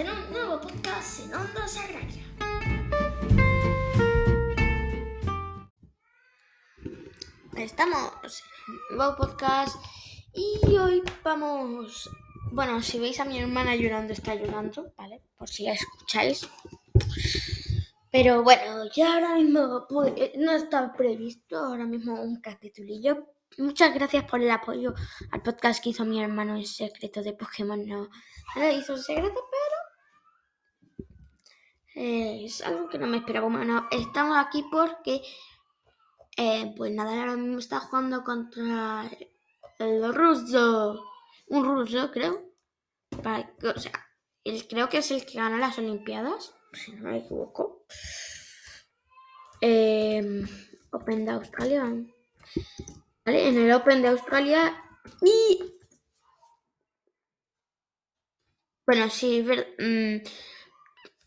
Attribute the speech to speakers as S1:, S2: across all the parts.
S1: en un nuevo podcast en Onda Sagraria. Estamos en un nuevo podcast y hoy vamos. Bueno, si veis a mi hermana llorando, está llorando, ¿vale? Por si la escucháis. Pero bueno, ya ahora mismo pues, no está previsto ahora mismo un capitulillo. Muchas gracias por el apoyo al podcast que hizo mi hermano en secreto de Pokémon. No, hizo en secreto, es algo que no me esperaba. Bueno, estamos aquí porque eh, pues nada, ahora mismo está jugando contra el ruso. Un ruso, creo. Para, o sea, él creo que es el que gana las Olimpiadas, si no me equivoco. Eh, Open de Australia. ¿Vale? En el Open de Australia. Y. Bueno, sí, ver, mmm,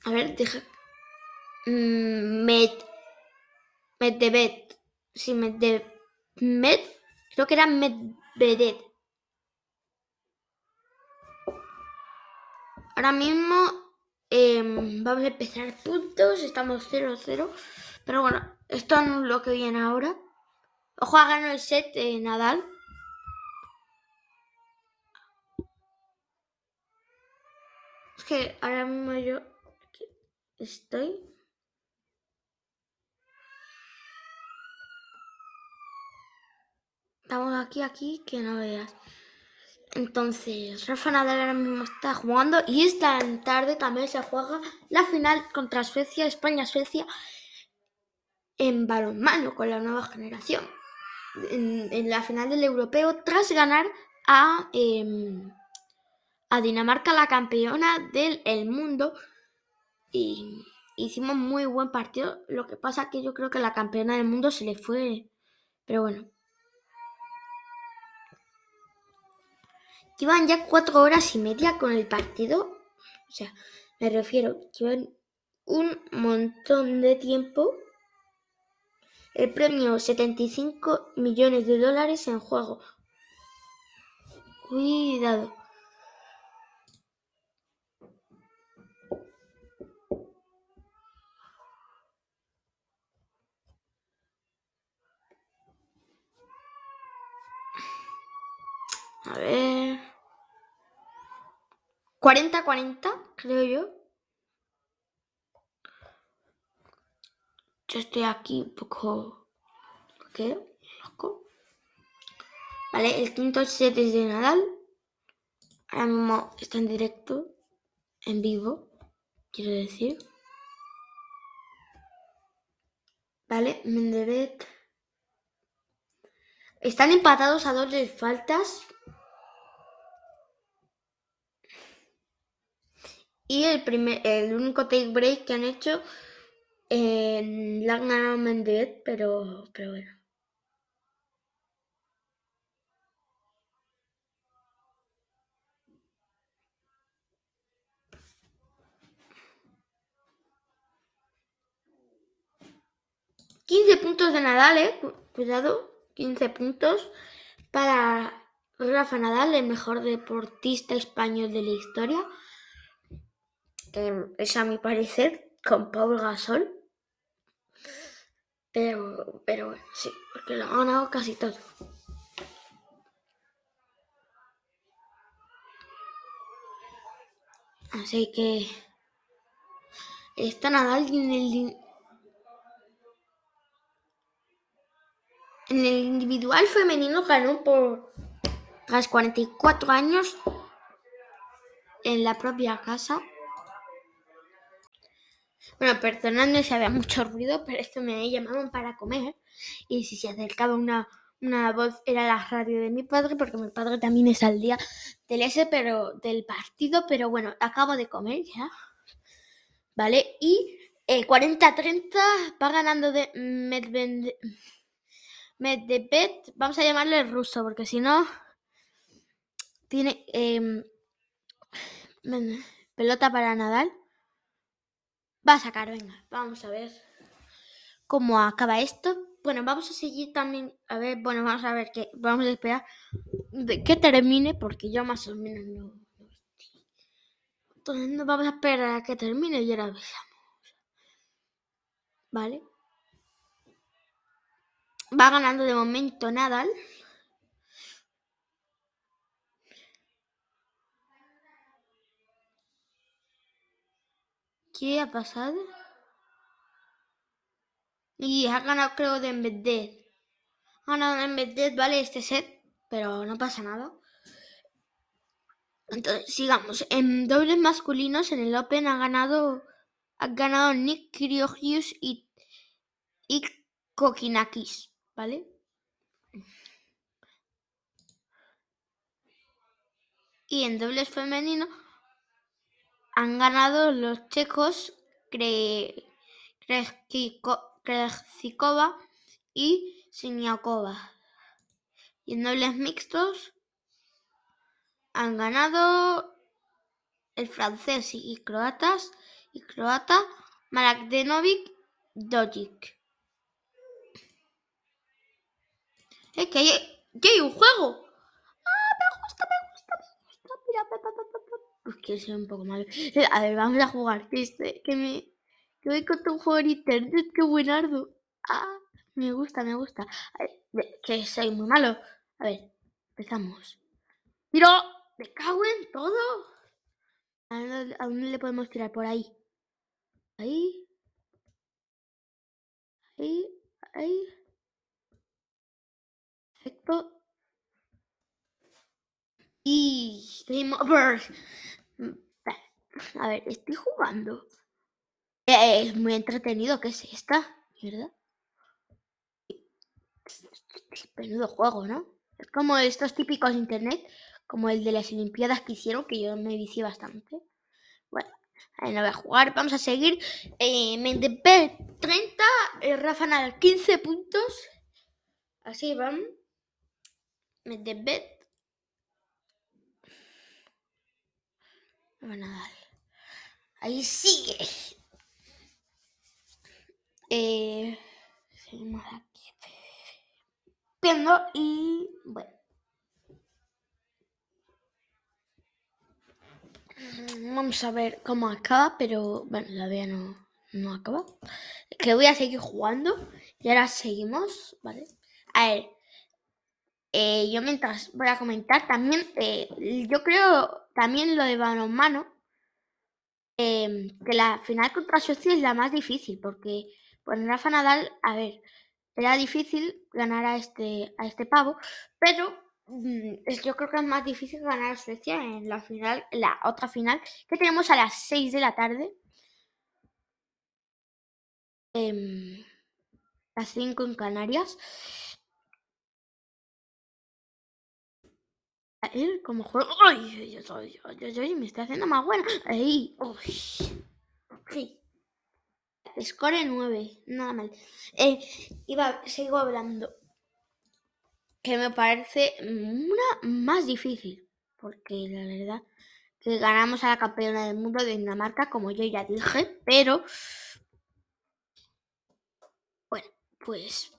S1: a ver, deja. Mmm, Med. Medvedev. Sí, Medvedev. Med. Creo que era Medvedev. Ahora mismo eh, vamos a empezar puntos. Estamos 0-0. Pero bueno, esto no es lo que viene ahora. Ojo a ganar el set de Nadal. Es que ahora mismo yo estoy. Estamos aquí, aquí, que no veas. Entonces, Rafa Nadal ahora mismo está jugando y esta tarde también se juega la final contra Suecia, España-Suecia en balonmano con la nueva generación. En, la final del europeo tras ganar a, eh, a Dinamarca, la campeona del el mundo. Y hicimos muy buen partido. Lo que pasa que yo creo que la campeona del mundo se le fue. Pero bueno. Llevan ya cuatro horas y media con el partido. O sea, me refiero, llevan un montón de tiempo. El premio 75 millones de dólares en juego. Cuidado. Ver. 40-40, creo yo. Yo estoy aquí un poco. ¿Qué? Loco. Vale, el quinto set es de Nadal. Ahora mismo está en directo. En vivo. Quiero decir. Vale, Mendevet. Están empatados a dos de faltas. Y el, primer, el único take break que han hecho eh, la han ganado Mendevet, pero, pero bueno. ...15 puntos de Nadal, eh. Cuidado, 15 puntos para Rafa Nadal, el mejor deportista español de la historia que es a mi parecer con Paul Gasol. Pero, pero bueno, sí, porque lo ha ganado casi todo. Así que está Nadal en el, en el individual femenino ganó por tras 44 años en la propia casa. Bueno, perdonadme si había mucho ruido, pero es que me llamaban para comer y si se acercaba una, una voz era la radio de mi padre, porque mi padre también es al día del pero del partido, pero bueno, acabo de comer ya. ¿Vale? Y eh, 40-30 va ganando de Medvedev. Medvedev, vamos a llamarle ruso, porque si no, tiene eh, pelota para Nadal. Va a sacar, venga, vamos a ver cómo acaba esto. Bueno, vamos a seguir también, a ver, bueno, vamos a ver que vamos a esperar de que termine porque yo más o menos no, Entonces nos vamos a esperar a que termine y ahora veamos. ¿Vale? Va ganando de momento Nadal. ¿Qué ha pasado? Y ha ganado creo de Medvedev. Ha ganado de vale, este set, pero no pasa nada. Entonces, sigamos. En dobles masculinos, en el Open ha ganado, ha ganado Nick Kyrgios y, y Kokinakis, ¿vale? Y en dobles femenino han ganado los checos Krejcikova y Siniakova. Y en dobles mixtos han ganado el francés y croatas y croata Marakdenovic Dojic. Es que hay, que hay un juego. Ah, me gusta, me gusta, me gusta. Mira, Pues quiero ser un poco malo. A ver, vamos a jugar. Que, este, que me que voy con un juego en internet. Qué buenardo. Ah, me gusta, me gusta. Que soy muy malo. A ver, empezamos. ¡Tiro! ¡Me cago en todo! ¿A dónde, ¿A dónde le podemos tirar? Por ahí. Ahí. Ahí. Ahí. Perfecto. Y game over. A ver, estoy jugando. Es muy entretenido. ¿Qué es esta? ¿Verdad? Menudo juego, ¿no? Es como estos típicos de internet, como el de las Olimpiadas que hicieron, que yo me vicié bastante. Bueno, no voy a jugar. Vamos a seguir. Eh, Mendepel 30, eh, Rafa Nadal 15 puntos. Así van. Medvedev. Nadal. Ahí sigue. Eh, seguimos aquí. Viendo y bueno. Vamos a ver cómo acaba, pero bueno, todavía no, no acaba. Que voy a seguir jugando y ahora seguimos, ¿vale? A ver, eh, yo mientras voy a comentar también, eh, yo creo también lo de balonmano, eh, que la final contra Suecia es la más difícil, porque pues Rafa Nadal, a ver, era difícil ganar a este, a este pavo, pero mm, yo creo que es más difícil ganar a Suecia en la final, la otra final, que tenemos a las 6 de la tarde. Eh, las 5 en Canarias. Él como juego. ¡Ay! me está haciendo más bueno. ¡Ay! Score 9, nada mal. Eh, iba, sigo hablando. Que me parece una más difícil. Porque la verdad que ganamos a la campeona del mundo de Dinamarca, como yo ya dije, pero. Bueno, pues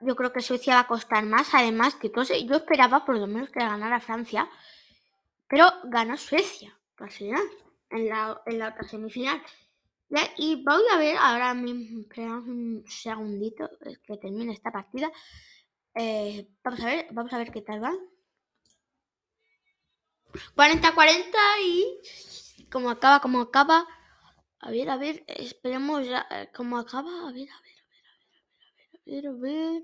S1: yo creo que Suecia va a costar más. Además, que yo esperaba por lo menos que ganara Francia, pero ganó Suecia final, en la, en la otra semifinal. Y voy a ver ahora mismo, un segundito que termine esta partida. Eh, vamos a ver, vamos a ver qué tal va. 40-40 y como acaba, como acaba. A ver, a ver, esperemos ya eh, cómo acaba. A ver, a ver, a ver.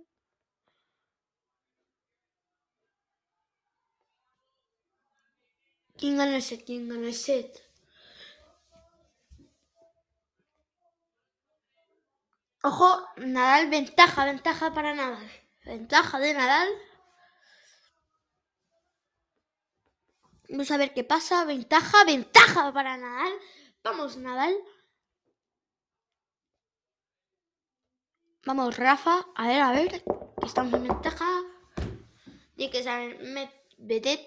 S1: ¿Quién gana el set? ¿Quién gana el set? Ojo, Nadal, ventaja, ventaja para Nadal. Ventaja de Nadal. Vamos a ver qué pasa. Ventaja, ventaja para Nadal. Vamos, Nadal. Vamos, Rafa. A ver, a ver. Estamos en ventaja. Tiene que saber Medvedev.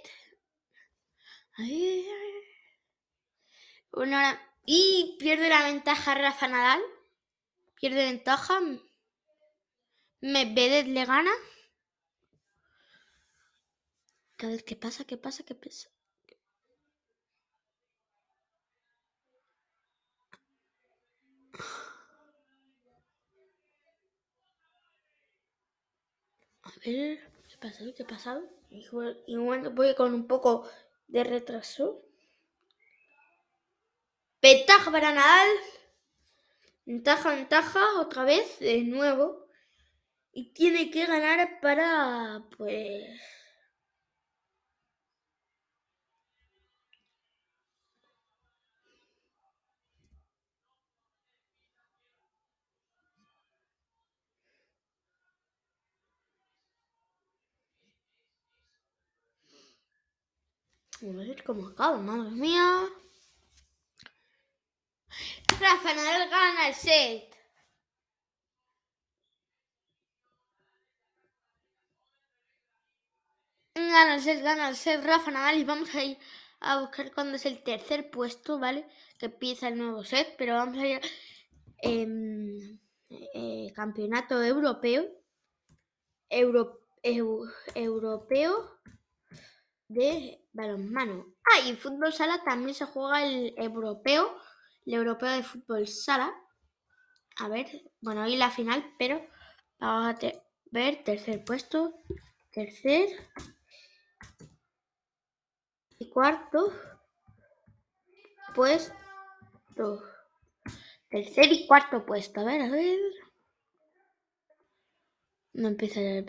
S1: Una Y pierde la ventaja Rafa Nadal. Pierde ventaja. Medvedev le gana. Cada vez que pasa, ¿qué pasa? ¿Qué pasa? ¿Qué pasa? ¿Qué ha pasado? Igual voy con un poco de retraso. Ventaja para Nadal. Ventaja, ventaja, otra vez, de nuevo. Y tiene que ganar para, pues... Vamos a ver cómo acaba, madre mía. Rafa Nadal gana el set. Gana el set, gana el set, Rafa Nadal. Y vamos a ir a buscar cuándo es el tercer puesto, ¿vale? Que empieza el nuevo set, pero vamos a ir. Eh, eh, campeonato europeo. Euro, europeo de balonmano. Ah, y fútbol sala también se juega el europeo, el europeo de fútbol sala. A ver, bueno, ahí la final, pero vamos a ver tercer puesto, tercer y cuarto puesto. Tercer y cuarto puesto, a ver, a ver. No empieza a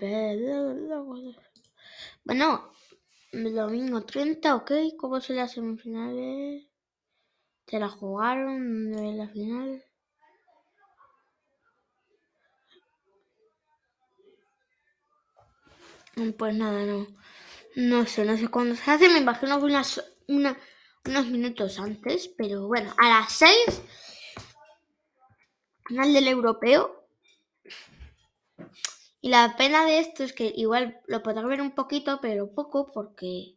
S1: Bueno, domingo 30, ok. ¿Cómo son las semifinales? ¿Se la jugaron en la final? Pues nada, no. No sé, no sé cuándo se hace. Me imagino unas, unos minutos antes. Pero bueno, a las 6, final del europeo. Y la pena de esto es que igual lo podré ver un poquito, pero poco, porque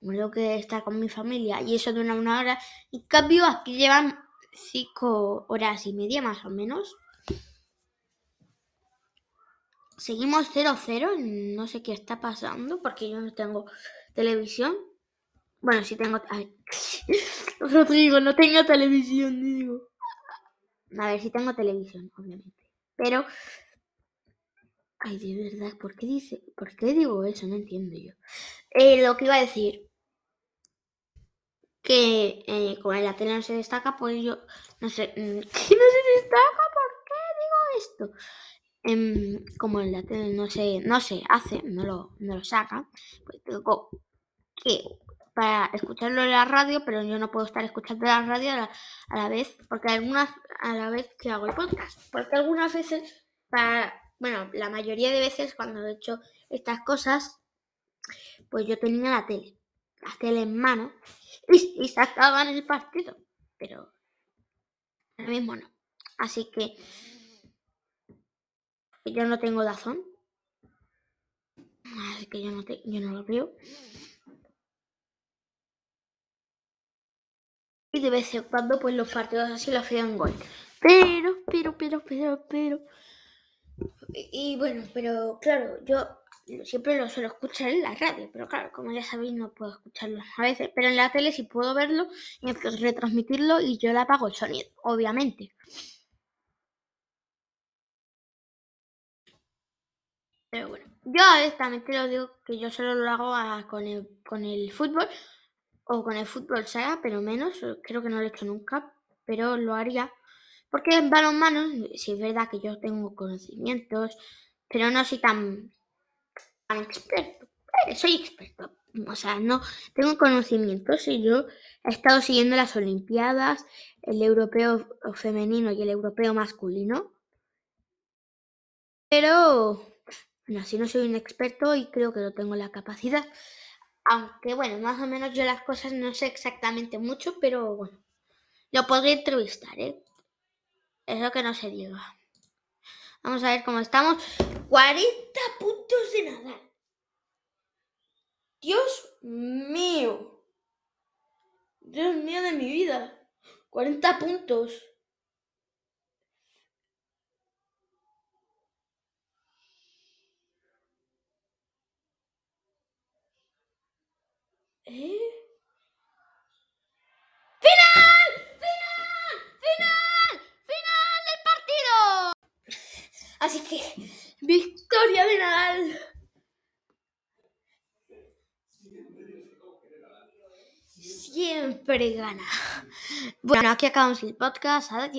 S1: tengo que estar con mi familia y eso dura una hora. En cambio, aquí llevan cinco horas y media más o menos. Seguimos 0-0, no sé qué está pasando porque yo no tengo televisión. Bueno, sí tengo... Rodrigo, no tengo televisión, digo. A ver, sí tengo televisión, obviamente. Pero Ay, de verdad, ¿por qué dice? ¿Por qué digo eso? No entiendo yo. Eh, lo que iba a decir. Que eh, como en la tele no se destaca, pues yo no sé. ¿Qué mm, no se destaca? ¿Por qué digo esto? Em, como en la tele no se, no se hace, no lo, no lo saca, pues tengo que para escucharlo en la radio, pero yo no puedo estar escuchando la radio a la vez, porque algunas a la vez que hago el podcast, porque algunas veces para bueno, la mayoría de veces cuando he hecho estas cosas, pues yo tenía la tele, la tele en mano y, y sacaban el partido, pero ahora mismo no. Así que yo no tengo Dazón, así que yo no, yo no lo veo. Y de vez en cuando, pues los partidos así los veo en gol. Pero, pero, pero, pero, pero, y, bueno, pero claro, yo siempre lo suelo escuchar en la radio, pero claro, como ya sabéis, no puedo escucharlo a veces. Pero en la tele sí puedo verlo y retransmitirlo y yo le apago el sonido, obviamente. Pero bueno, yo a veces también te lo digo que yo solo lo hago con, el, con el fútbol o con el fútbol saga, pero menos, creo que no lo he hecho nunca, pero lo haría porque en balonmano, sí es verdad que yo tengo conocimientos, pero no soy tan, experto. Eh, soy experto. O sea, no tengo conocimientos y yo he estado siguiendo las Olimpiadas, el europeo femenino y el europeo masculino. Pero, bueno, así no soy un experto y creo que no tengo la capacidad. Aunque, bueno, más o menos yo las cosas no sé exactamente mucho, pero bueno, lo podría entrevistar, ¿eh? Es lo que no se diga. Vamos a ver cómo estamos. 40 puntos de Nadal. Dios mío. Dios mío de mi vida. 40 puntos. ¿Eh? Así que, victoria de Nadal. Siempre gana. Bueno, aquí acabamos el podcast. Adiós.